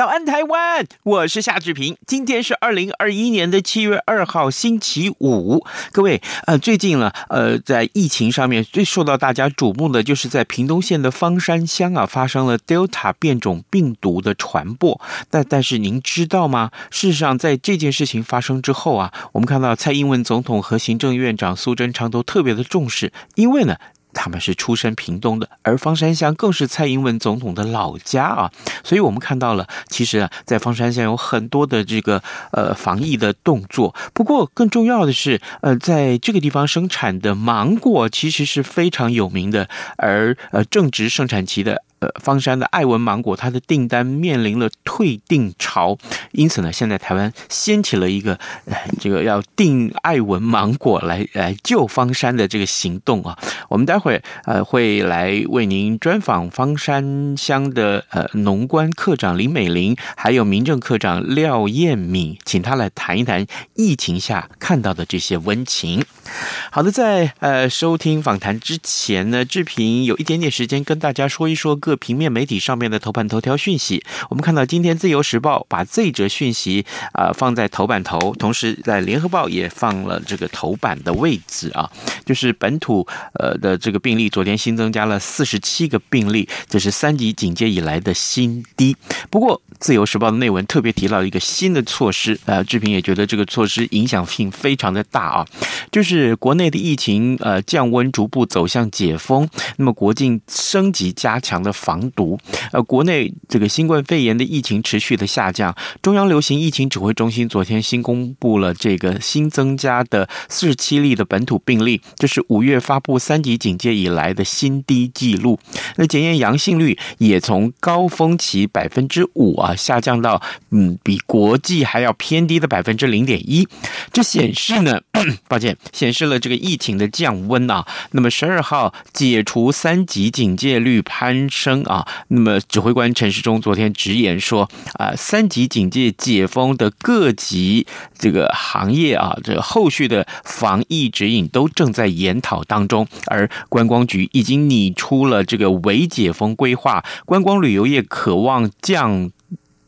早安，台湾！我是夏志平。今天是二零二一年的七月二号，星期五。各位，呃，最近呢，呃，在疫情上面最受到大家瞩目的，就是在屏东县的方山乡啊，发生了 Delta 变种病毒的传播。但但是您知道吗？事实上，在这件事情发生之后啊，我们看到蔡英文总统和行政院长苏贞昌都特别的重视，因为呢。他们是出身屏东的，而方山乡更是蔡英文总统的老家啊，所以我们看到了，其实啊，在方山乡有很多的这个呃防疫的动作。不过更重要的是，呃，在这个地方生产的芒果其实是非常有名的，而呃正值盛产期的。呃，方山的爱文芒果，它的订单面临了退订潮，因此呢，现在台湾掀起了一个，呃，这个要订爱文芒果来来救方山的这个行动啊。我们待会儿呃会来为您专访方山乡的呃农官课长林美玲，还有民政课长廖燕敏，请他来谈一谈疫情下看到的这些温情。好的，在呃收听访谈之前呢，志平有一点点时间跟大家说一说各平面媒体上面的头版头条讯息。我们看到今天《自由时报》把这则讯息啊、放在头版头，同时在《联合报》也放了这个头版的位置啊，就是本土呃的这个病例，昨天新增加了四十七个病例，这是三级警戒以来的新低。不过，《自由时报》的内文特别提到一个新的措施，呃，志平也觉得这个措施影响性非常的大啊，就。是国内的疫情呃降温，逐步走向解封，那么国境升级加强的防毒，呃，国内这个新冠肺炎的疫情持续的下降。中央流行疫情指挥中心昨天新公布了这个新增加的四十七例的本土病例，这是五月发布三级警戒以来的新低记录。那检验阳性率也从高峰期百分之五啊下降到嗯比国际还要偏低的百分之零点一，这显示呢，抱歉。显示了这个疫情的降温啊，那么十二号解除三级警戒率攀升啊，那么指挥官陈世忠昨天直言说啊，三级警戒解封的各级这个行业啊，这个后续的防疫指引都正在研讨当中，而观光局已经拟出了这个微解封规划，观光旅游业渴望降。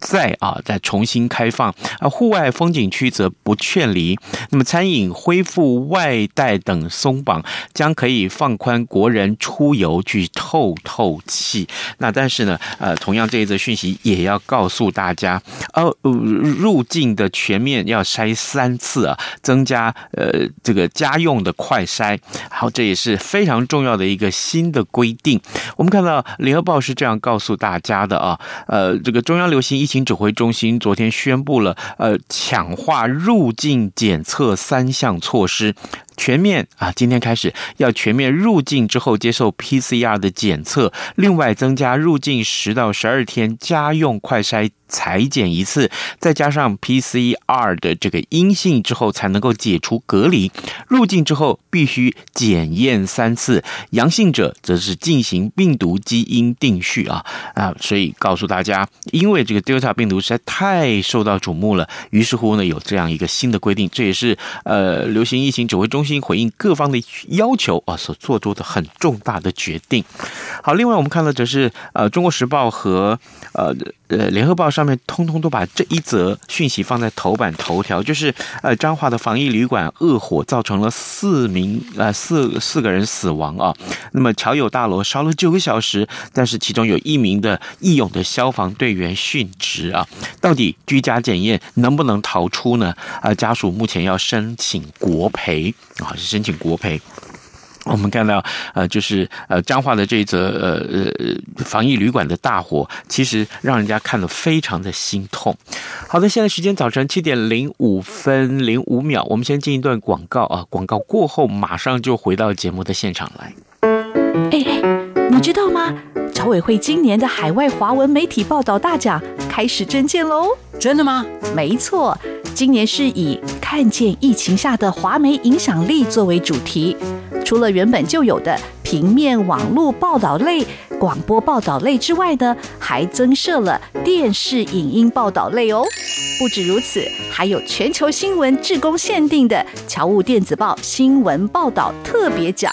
再啊，再重新开放啊，户外风景区则不劝离。那么，餐饮恢复外带等松绑，将可以放宽国人出游去透透气。那但是呢，呃，同样这一则讯息也要告诉大家，呃，入境的全面要筛三次啊，增加呃这个家用的快筛。好，这也是非常重要的一个新的规定。我们看到《联合报》是这样告诉大家的啊，呃，这个中央流行疫情指挥中心昨天宣布了，呃，强化入境检测三项措施。全面啊，今天开始要全面入境之后接受 PCR 的检测，另外增加入境十到十二天家用快筛裁剪一次，再加上 PCR 的这个阴性之后才能够解除隔离。入境之后必须检验三次，阳性者则是进行病毒基因定序啊啊！所以告诉大家，因为这个 Delta 病毒实在太受到瞩目了，于是乎呢有这样一个新的规定，这也是呃流行疫情指挥中中心。回应各方的要求啊，所做出的很重大的决定。好，另外我们看到则是呃，《中国时报》和呃呃《联合报》上面通通都把这一则讯息放在头版头条，就是呃彰化的防疫旅馆恶火造成了四名呃四四个人死亡啊。那么侨友大楼烧了九个小时，但是其中有一名的义勇的消防队员殉职啊。到底居家检验能不能逃出呢？啊，家属目前要申请国赔。啊，是申请国赔。我们看到，呃，就是呃，彰化的这一则呃呃防疫旅馆的大火，其实让人家看了非常的心痛。好的，现在时间早晨七点零五分零五秒，我们先进一段广告啊，广告过后马上就回到节目的现场来。哎哎，你知道吗？侨委会今年的海外华文媒体报道大奖开始征件喽！真的吗？没错，今年是以看见疫情下的华媒影响力作为主题。除了原本就有的平面、网络报道类、广播报道类之外呢，还增设了电视影音报道类哦。不止如此，还有全球新闻志工限定的侨务电子报新闻报道特别奖。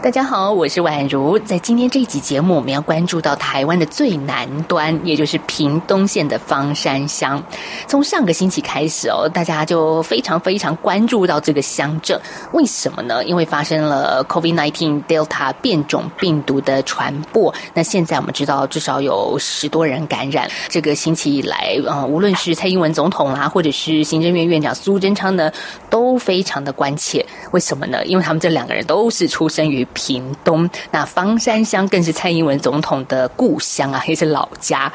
大家好，我是宛如。在今天这一集节目，我们要关注到台湾的最南端，也就是屏东县的方山乡。从上个星期开始哦，大家就非常非常关注到这个乡镇。为什么呢？因为发生了 COVID-19 Delta 变种病毒的传播。那现在我们知道，至少有十多人感染。这个星期以来，啊、无论是蔡英文总统啦，或者是行政院院长苏贞昌呢，都非常的关切。为什么呢？因为他们这两个人都是出生于屏东，那方山乡更是蔡英文总统的故乡啊，也是老家。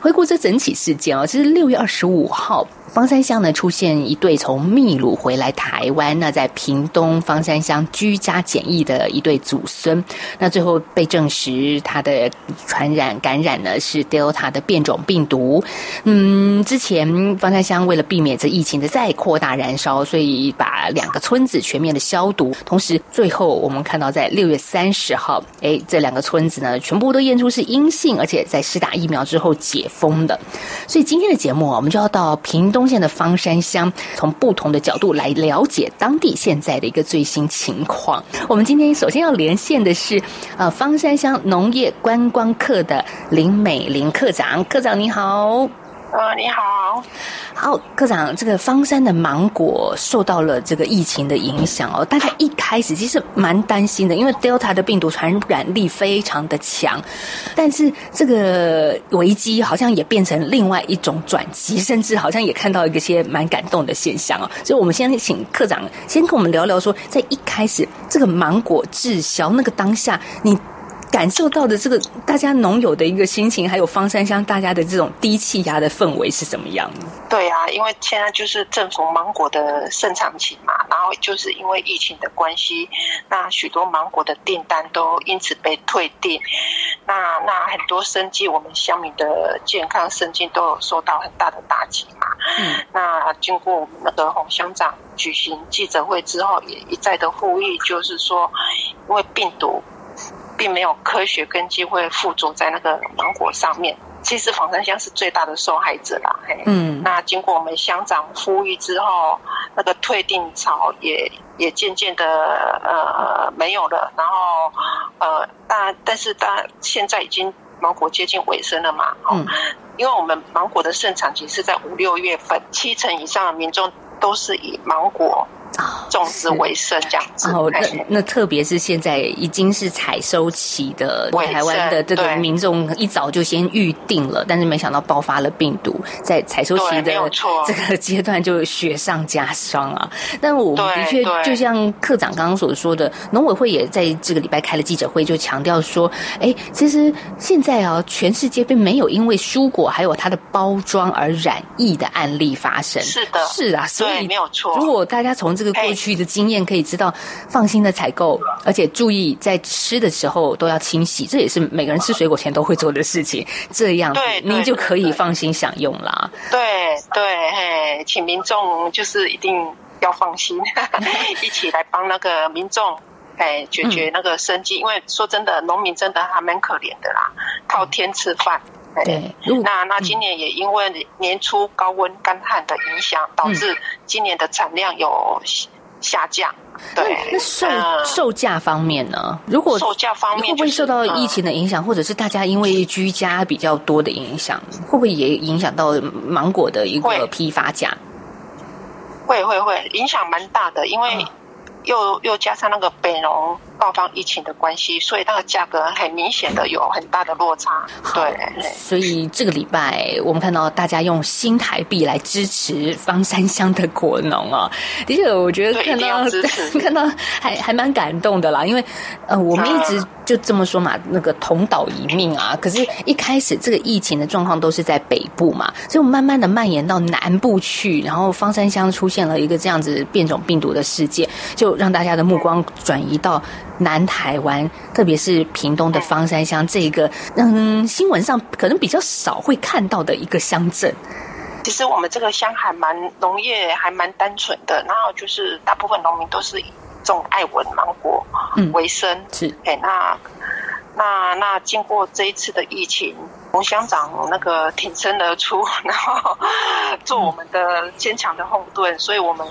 回顾这整起事件啊，这是六月二十五号。方山乡呢，出现一对从秘鲁回来台湾，那在屏东方山乡居家检疫的一对祖孙，那最后被证实他的传染感染呢是 Delta 的变种病毒。嗯，之前方山乡为了避免这疫情的再扩大燃烧，所以把两个村子全面的消毒。同时，最后我们看到在六月三十号，哎，这两个村子呢全部都验出是阴性，而且在施打疫苗之后解封的。所以今天的节目我们就要到屏东县的方山乡，从不同的角度来了解当地现在的一个最新情况。我们今天首先要连线的是，呃，方山乡农业观光课的林美玲课长，课长你好。呃，你好，好，科长，这个方山的芒果受到了这个疫情的影响哦。大家一开始其实蛮担心的，因为 Delta 的病毒传染力非常的强，但是这个危机好像也变成另外一种转机，甚至好像也看到一些蛮感动的现象哦。所以，我们先请科长先跟我们聊聊说，在一开始这个芒果滞销那个当下，你。感受到的这个大家农友的一个心情，还有方山乡大家的这种低气压的氛围是怎么样？对啊，因为现在就是正逢芒果的盛产期嘛，然后就是因为疫情的关系，那许多芒果的订单都因此被退订，那那很多生计，我们乡民的健康生计都有受到很大的打击嘛。嗯，那经过我们那个洪乡长举行记者会之后，也一再的呼吁，就是说，因为病毒。并没有科学根基会附着在那个芒果上面。其实芳山乡是最大的受害者啦。嗯，那经过我们乡长呼吁之后，那个退订潮也也渐渐的呃没有了。然后呃，但但是但现在已经芒果接近尾声了嘛。嗯，因为我们芒果的盛产期是在五六月份，七成以上的民众都是以芒果。种植为生这样子。哦，那那特别是现在已经是采收期的台湾的这个民众一早就先预定了，但是没想到爆发了病毒，在采收期的这个 阶段就雪上加霜啊。但我们的确就像科长刚刚所说的，农委会也在这个礼拜开了记者会，就强调说，哎，其实现在啊，全世界并没有因为蔬果还有它的包装而染疫的案例发生。是的，是啊，所以没有错。如果大家从这个过去的经验可以知道，放心的采购，而且注意在吃的时候都要清洗，这也是每个人吃水果前都会做的事情。这样子，您就可以放心享用啦。对对，嘿，请民众就是一定要放心，一起来帮那个民众。哎，解决那个生计，嗯、因为说真的，农民真的还蛮可怜的啦，靠天吃饭。对，那那今年也因为年初高温干旱的影响，嗯、导致今年的产量有下降。对，那售售价方面呢？如果售价方面、就是、会不会受到疫情的影响，嗯、或者是大家因为居家比较多的影响，会不会也影响到芒果的一个批发价？会会会，影响蛮大的，因为、嗯。又又加上那个北农爆发疫情的关系，所以那个价格很明显的有很大的落差。对，所以这个礼拜我们看到大家用新台币来支持方山乡的果农啊，的确，我觉得看到 看到还还蛮感动的啦，因为呃，我们一直就这么说嘛，那个同岛一命啊，可是一开始这个疫情的状况都是在北部嘛，所以我慢慢的蔓延到南部去，然后方山乡出现了一个这样子变种病毒的事件，就。让大家的目光转移到南台湾，特别是屏东的方山乡这个，嗯，新闻上可能比较少会看到的一个乡镇。其实我们这个乡还蛮农业还蛮单纯的，然后就是大部分农民都是以种爱文芒果为生。嗯、是，哎，那那那经过这一次的疫情，洪乡长那个挺身而出，然后做我们的坚强的后盾，所以我们。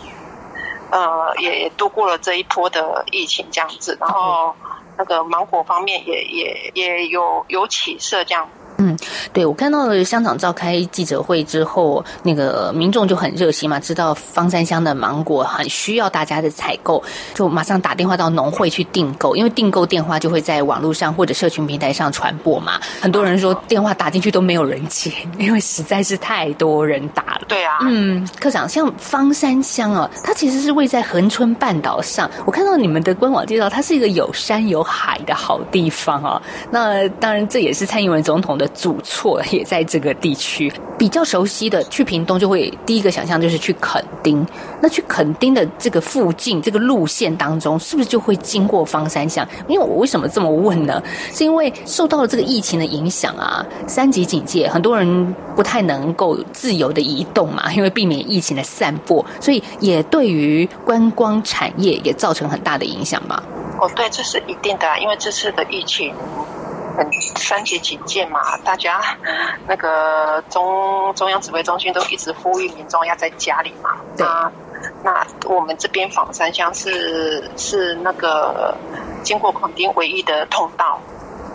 呃，也也度过了这一波的疫情这样子，然后那个芒果方面也也也有有起色这样。嗯，对，我看到了香港召开记者会之后，那个民众就很热心嘛，知道方山乡的芒果很需要大家的采购，就马上打电话到农会去订购，因为订购电话就会在网络上或者社群平台上传播嘛。很多人说电话打进去都没有人接，因为实在是太多人打了。对啊，嗯，科长，像方山乡啊，它其实是位在恒春半岛上，我看到你们的官网介绍，它是一个有山有海的好地方啊。那当然，这也是蔡英文总统的。祖厝 也在这个地区，比较熟悉的去屏东就会第一个想象就是去垦丁。那去垦丁的这个附近这个路线当中，是不是就会经过方山乡？因为我为什么这么问呢？是因为受到了这个疫情的影响啊，三级警戒，很多人不太能够自由的移动嘛，因为避免疫情的散播，所以也对于观光产业也造成很大的影响吧。哦，对，这是一定的，因为这次的疫情。三级警戒嘛，大家那个中中央指挥中心都一直呼吁民众要在家里嘛。对那那我们这边仿山乡是是那个经过垦丁唯一的通道，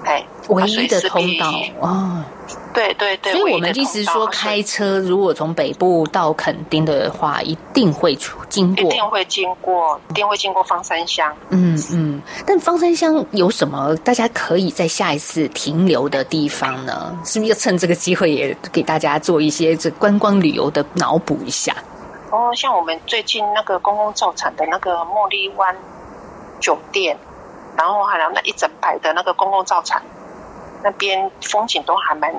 哎，唯一的通道哦。对对对，所以我们意思说，开车如果从北部到垦丁的话，一定会出经过，一定会经过，一定会经过方山乡。嗯嗯，但方山乡有什么大家可以在下一次停留的地方呢？是不是要趁这个机会也给大家做一些这观光旅游的脑补一下？哦，像我们最近那个公共造产的那个茉莉湾酒店，然后还有那一整排的那个公共造产。那边风景都还蛮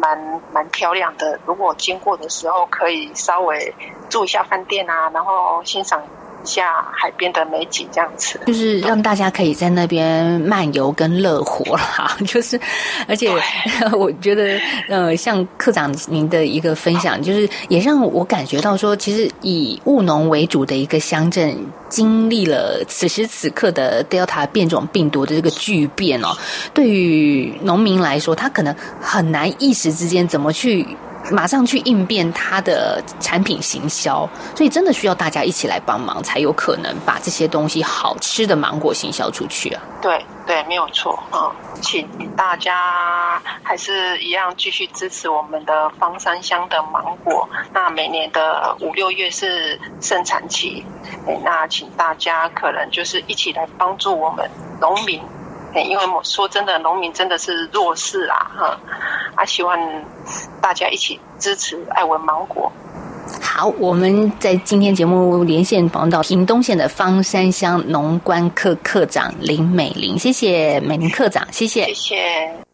蛮蛮漂亮的，如果经过的时候，可以稍微住一下饭店啊，然后欣赏一下海边的美景，这样子就是让大家可以在那边漫游跟乐活啦。就是，而且 我觉得，呃，像课长您的一个分享，就是也让我感觉到说，其实以务农为主的一个乡镇，经历了此时此刻的 Delta 变种病毒的这个巨变哦，对于农民来说，他可能很难一时之间怎么去。马上去应变它的产品行销，所以真的需要大家一起来帮忙，才有可能把这些东西好吃的芒果行销出去啊。对对，没有错啊，请大家还是一样继续支持我们的芳山乡的芒果。那每年的五六月是盛产期，那请大家可能就是一起来帮助我们农民。因为我说真的，农民真的是弱势啊，哈，啊，希望大家一起支持爱文芒果。好，我们在今天节目连线访问到屏东县的方山乡农官课课长林美玲，谢谢美玲课长，谢谢，谢谢。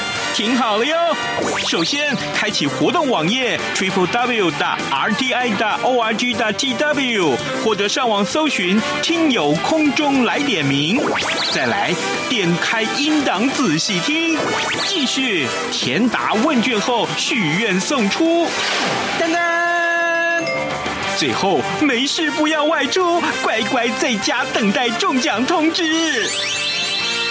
听好了哟！首先，开启活动网页 triple w 的 r t i 的 o r g 的 t w，或者上网搜寻“听友空中来点名”。再来，点开音档仔细听。继续填答问卷后许愿送出。噔噔！最后，没事不要外出，乖乖在家等待中奖通知。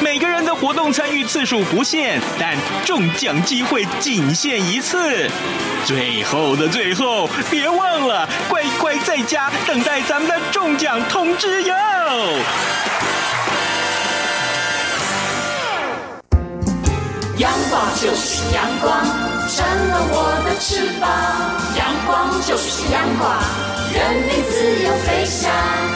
每个人的活动参与次数不限，但中奖机会仅限一次。最后的最后，别忘了乖乖在家等待咱们的中奖通知哟！阳光就是阳光，成了我的翅膀。阳光就是阳光，人民自由飞翔。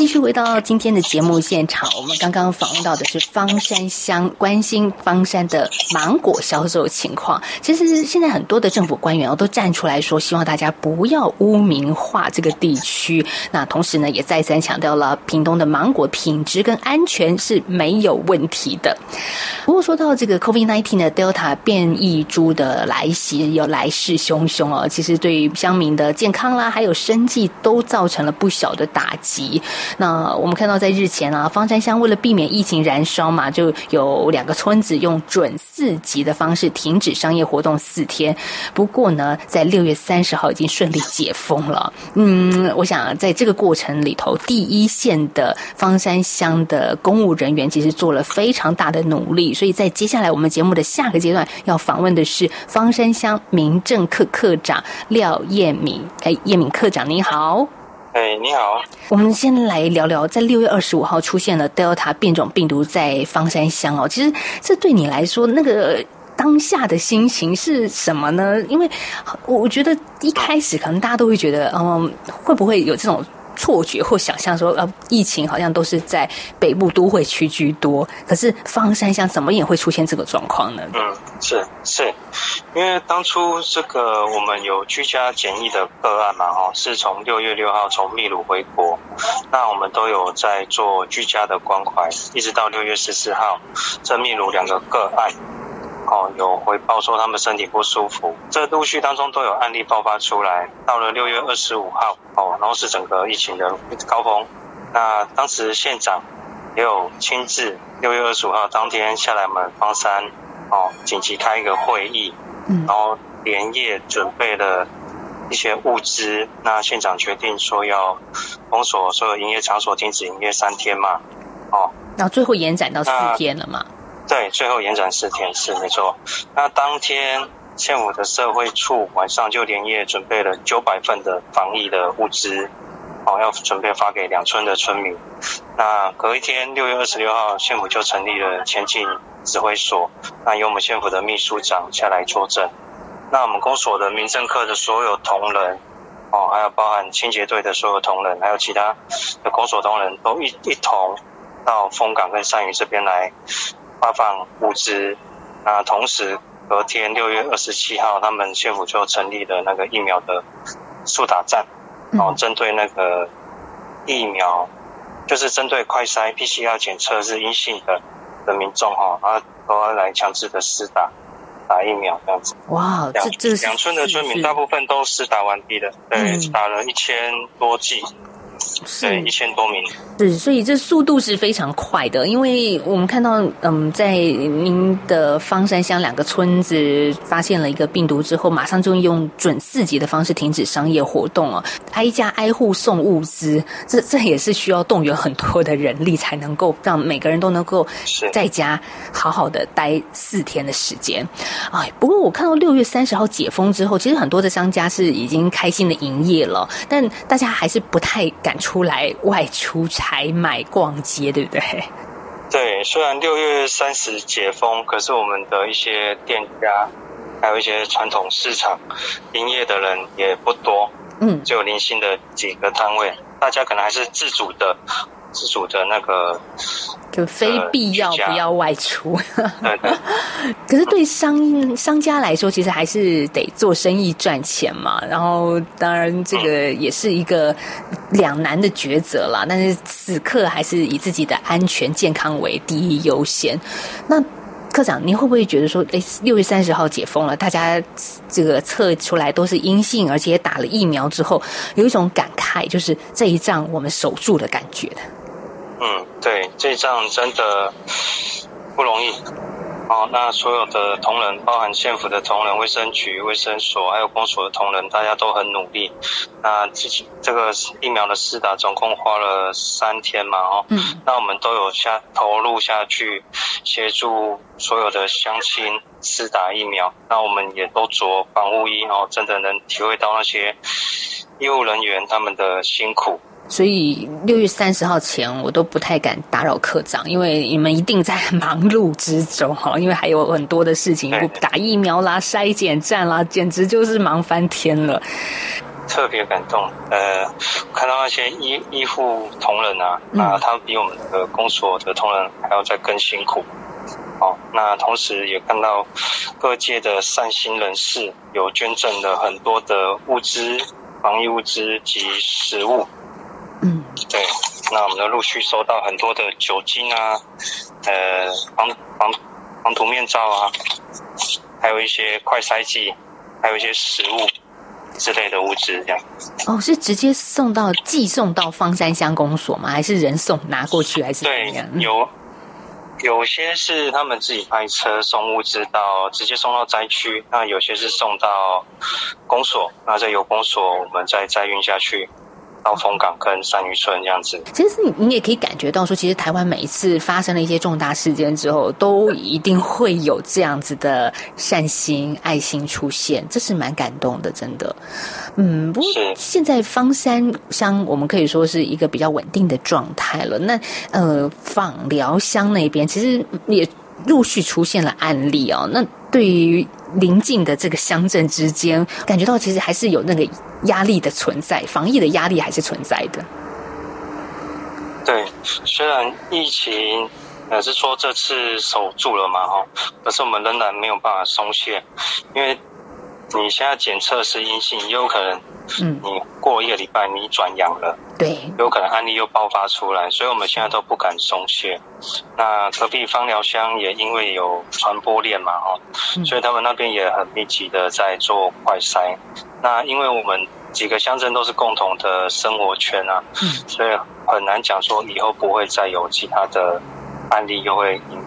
继续回到今天的节目现场，我们刚刚访问到的是方山乡，关心方山的芒果销售情况。其实现在很多的政府官员哦都站出来说，希望大家不要污名化这个地区。那同时呢，也再三强调了屏东的芒果品质跟安全是没有问题的。不过说到这个 COVID-19 的 Delta 变异株的来袭，有来势汹汹哦，其实对于乡民的健康啦，还有生计都造成了不小的打击。那我们看到，在日前啊，方山乡为了避免疫情燃烧嘛，就有两个村子用准四级的方式停止商业活动四天。不过呢，在六月三十号已经顺利解封了。嗯，我想在这个过程里头，第一线的方山乡的公务人员其实做了非常大的努力。所以在接下来我们节目的下个阶段要访问的是方山乡民政课课长廖叶敏。哎，叶敏课长你好。哎，你好。我们先来聊聊，在六月二十五号出现了 Delta 变种病毒在方山乡哦。其实这对你来说，那个当下的心情是什么呢？因为我觉得一开始可能大家都会觉得，嗯，会不会有这种。错觉或想象说，呃，疫情好像都是在北部都会区居多，可是方山乡怎么也会出现这个状况呢？嗯，是是，因为当初这个我们有居家检疫的个案嘛，哦，是从六月六号从秘鲁回国，那我们都有在做居家的关怀，一直到六月十四号，这秘鲁两个个案。哦，有回报说他们身体不舒服，这陆续当中都有案例爆发出来。到了六月二十五号，哦，然后是整个疫情的高峰。那当时县长也有亲自六月二十五号当天下来我们芳山，哦，紧急开一个会议，然后连夜准备了一些物资。那县长决定说要封锁所有营业场所，停止营业三天嘛，哦，然后最后延展到四天了嘛。对，最后延展四天是没错。那当天县府的社会处晚上就连夜准备了九百份的防疫的物资，哦，要准备发给两村的村民。那隔一天六月二十六号，县府就成立了前进指挥所，那由我们县府的秘书长下来作证。那我们公所的民政科的所有同仁，哦，还有包含清洁队的所有同仁，还有其他的公所同仁，都一一同到丰港跟山鱼这边来发放物资。那同时，隔天六月二十七号，他们县府就成立了那个疫苗的速打站，哦，针对那个疫苗，就是针对快筛 PCR 检测是阴性的的民众哈，啊，都要来强制的施打打疫苗这样子。哇，这这两村的村民大部分都施打完毕了，对，打了一千多剂。对，一千多名。是，所以这速度是非常快的，因为我们看到，嗯，在您的方山乡两个村子发现了一个病毒之后，马上就用准四级的方式停止商业活动了，挨家挨户送物资，这这也是需要动员很多的人力才能够让每个人都能够在家好好的待四天的时间。哎，不过我看到六月三十号解封之后，其实很多的商家是已经开心的营业了，但大家还是不太敢出来外出采买逛街，对不对？对，虽然六月三十解封，可是我们的一些店家，还有一些传统市场营业的人也不多，嗯，只有零星的几个摊位，大家可能还是自主的。自主的那个，就非必要不要外出。对对。可是对商商家来说，其实还是得做生意赚钱嘛。然后，当然这个也是一个两难的抉择啦。但是此刻还是以自己的安全健康为第一优先。那科长，您会不会觉得说，哎，六月三十号解封了，大家这个测出来都是阴性，而且也打了疫苗之后，有一种感慨，就是这一仗我们守住的感觉。嗯，对，这仗真的不容易。哦，那所有的同仁，包含县府的同仁、卫生局、卫生所，还有公所的同仁，大家都很努力。那这这个疫苗的试打总共花了三天嘛，哦，嗯，那我们都有下投入下去，协助所有的乡亲试打疫苗。那我们也都着防护衣，哦，真的能体会到那些医务人员他们的辛苦。所以六月三十号前，我都不太敢打扰科长，因为你们一定在忙碌之中哈，因为还有很多的事情，不打疫苗啦、筛检站啦，简直就是忙翻天了。特别感动，呃，看到那些医医护同仁啊，啊，他们比我们的公所的同仁还要再更辛苦。好，那同时也看到各界的善心人士有捐赠了很多的物资、防疫物资及食物。嗯，对，那我们就陆续收到很多的酒精啊，呃，防防防毒面罩啊，还有一些快筛剂，还有一些食物之类的物资，这样。哦，是直接送到寄送到方山乡公所吗？还是人送拿过去？还是怎么样？对，有有些是他们自己派车送物资到，直接送到灾区；那有些是送到公所，那再由公所我们再再运下去。到松港跟山渔村这样子，其实你你也可以感觉到说，其实台湾每一次发生了一些重大事件之后，都一定会有这样子的善心、爱心出现，这是蛮感动的，真的。嗯，不过现在方山乡我们可以说是一个比较稳定的状态了。那呃，访寮乡那边其实也陆续出现了案例哦。那对于邻近的这个乡镇之间，感觉到其实还是有那个压力的存在，防疫的压力还是存在的。对，虽然疫情呃是说这次守住了嘛，哈，可是我们仍然没有办法松懈，因为你现在检测是阴性，也有可能。嗯，你过一个礼拜你转阳了，对，有可能案例又爆发出来，所以我们现在都不敢松懈。那隔壁芳寮乡也因为有传播链嘛，哦，所以他们那边也很密集的在做快筛。那因为我们几个乡镇都是共同的生活圈啊，嗯，所以很难讲说以后不会再有其他的案例又会隐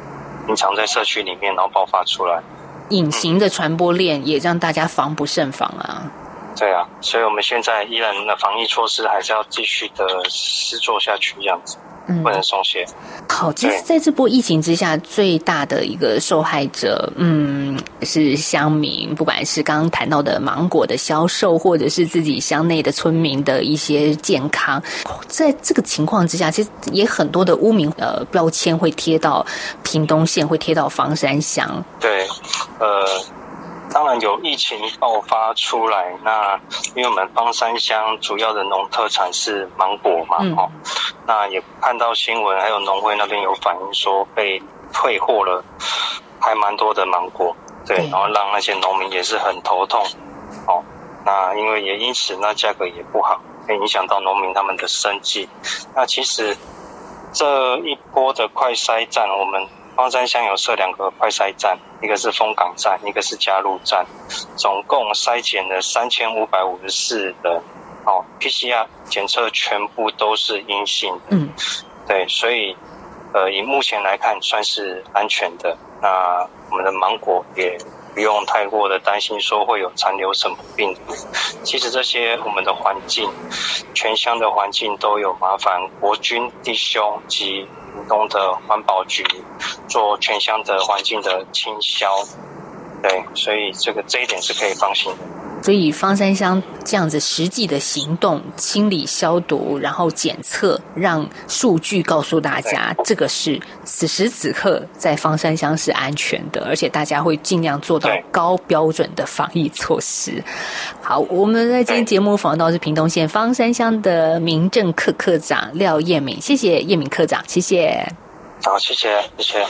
隐藏在社区里面，然后爆发出来。隐形的传播链也让大家防不胜防啊。对啊，所以我们现在依然的防疫措施还是要继续的施做下去，这样子，不能松懈。好，其实在这波疫情之下，最大的一个受害者，嗯，是乡民，不管是刚刚谈到的芒果的销售，或者是自己乡内的村民的一些健康，在这个情况之下，其实也很多的污名呃标签会贴到屏东县，会贴到房山乡。对，呃。当然有疫情爆发出来，那因为我们芳山乡主要的农特产是芒果嘛，哦、嗯，那也看到新闻，还有农会那边有反映说被退货了，还蛮多的芒果，对，然后让那些农民也是很头痛，哦，那因为也因此那价格也不好，会影响到农民他们的生计。那其实这一波的快筛站，我们。芳山乡有设两个快筛站，一个是丰港站，一个是加入站，总共筛检了三千五百五十四人，哦，PCR 检测全部都是阴性的，嗯，对，所以，呃，以目前来看算是安全的。那我们的芒果也不用太过的担心说会有残留什么病毒。其实这些我们的环境，全乡的环境都有麻烦国军弟兄及。屏东的环保局做全乡的环境的清消，对，所以这个这一点是可以放心。所以方山乡这样子实际的行动，清理消毒，然后检测，让数据告诉大家，这个是此时此刻在方山乡是安全的，而且大家会尽量做到高标准的防疫措施。好，我们在今天节目访问到是屏东县方山乡的民政课课长廖燕敏，谢谢燕敏科长，谢谢。好，谢谢，谢谢。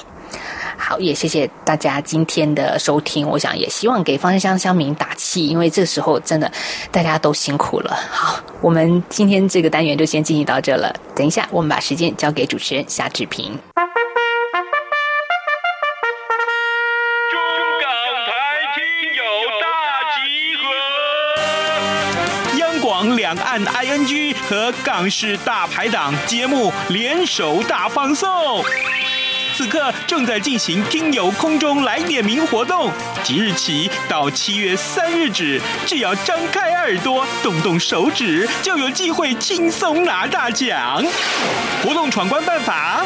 好，也谢谢大家今天的收听。我想也希望给芳山乡乡民打气，因为这时候真的大家都辛苦了。好，我们今天这个单元就先进行到这了。等一下，我们把时间交给主持人夏志平。中港台听友大集合，央广两岸 ING 和港式大排档节目联手大放送。此刻正在进行听友空中来点名活动，即日起到七月三日止，只要张开耳朵，动动手指，就有机会轻松拿大奖。活动闯关办法。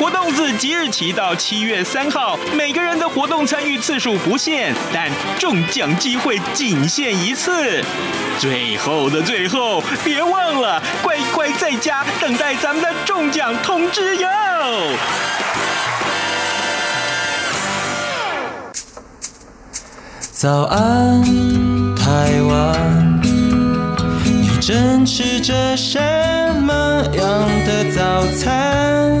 活动自即日起到七月三号，每个人的活动参与次数不限，但中奖机会仅限一次。最后的最后，别忘了乖乖在家等待咱们的中奖通知哟！早安，台湾，你正吃着什么样的早餐？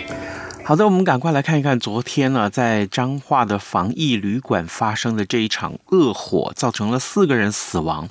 好的，我们赶快来看一看昨天呢，在彰化的防疫旅馆发生的这一场恶火，造成了四个人死亡。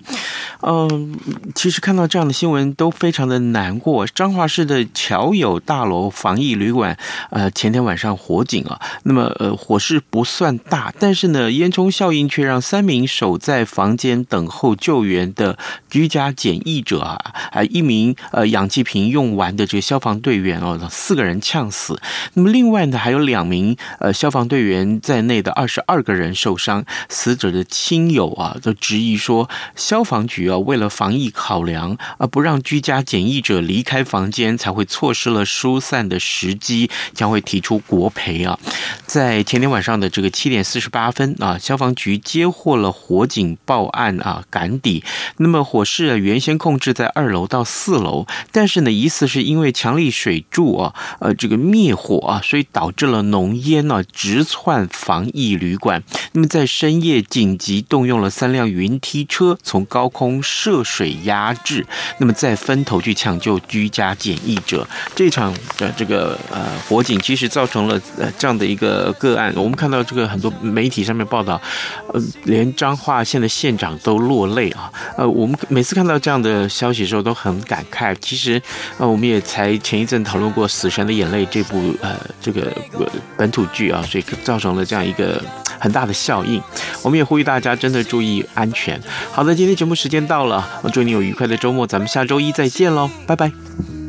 嗯，其实看到这样的新闻都非常的难过。彰化市的侨友大楼防疫旅馆，呃，前天晚上火警啊，那么呃，火势不算大，但是呢，烟囱效应却让三名守在房间等候救援的居家检疫者啊，还一名呃氧气瓶用完的这个消防队员哦，四个人呛死。那么。另外呢，还有两名呃消防队员在内的二十二个人受伤，死者的亲友啊都质疑说，消防局啊为了防疫考量啊，不让居家检疫者离开房间，才会错失了疏散的时机，将会提出国赔啊。在前天晚上的这个七点四十八分啊，消防局接获了火警报案啊，赶抵。那么火势啊原先控制在二楼到四楼，但是呢，疑似是因为强力水柱啊，呃，这个灭火啊，所以导致了浓烟呢直窜防疫旅馆。那么在深夜紧急动用了三辆云梯车，从高空涉水压制，那么再分头去抢救居家检疫者。这场的这个呃火警其实造成了呃这样的一个个案。我们看到这个很多媒体上面报道，呃，连彰化县的县长都落泪啊。呃，我们每次看到这样的消息的时候都很感慨。其实，呃，我们也才前一阵讨论过《死神的眼泪》这部呃这个本土剧啊，所以造成了这样一个很大的效应。我们也呼吁大家真的注意安全。好的，今天节目时间到了，我祝你有愉快的周末，咱们下周一再见喽，拜拜。